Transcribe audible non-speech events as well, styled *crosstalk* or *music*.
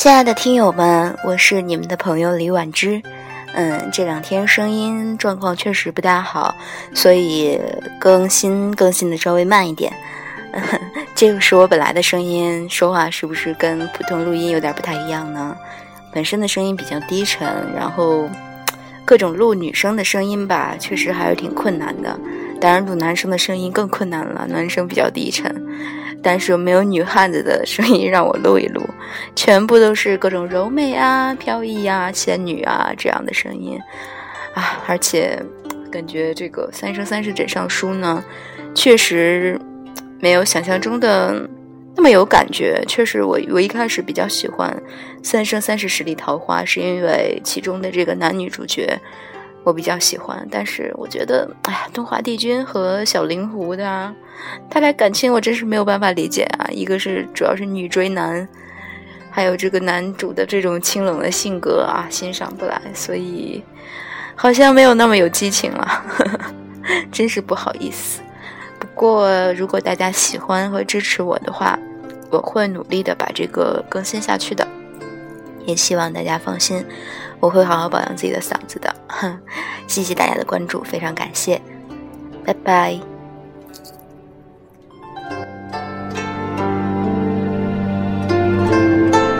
亲爱的听友们，我是你们的朋友李婉之。嗯，这两天声音状况确实不大好，所以更新更新的稍微慢一点。嗯 *laughs* 这个是我本来的声音，说话是不是跟普通录音有点不太一样呢？本身的声音比较低沉，然后各种录女生的声音吧，确实还是挺困难的。当然，录男生的声音更困难了，男生比较低沉。但是没有女汉子的声音让我录一录，全部都是各种柔美啊、飘逸啊、仙女啊这样的声音啊！而且感觉这个《三生三世枕上书》呢，确实没有想象中的那么有感觉。确实，我我一开始比较喜欢《三生三世十里桃花》，是因为其中的这个男女主角。我比较喜欢，但是我觉得，哎呀，东华帝君和小灵狐的他俩感情，我真是没有办法理解啊！一个是主要是女追男，还有这个男主的这种清冷的性格啊，欣赏不来，所以好像没有那么有激情了，*laughs* 真是不好意思。不过，如果大家喜欢和支持我的话，我会努力的把这个更新下去的，也希望大家放心。我会好好保养自己的嗓子的，*laughs* 谢谢大家的关注，非常感谢，拜拜。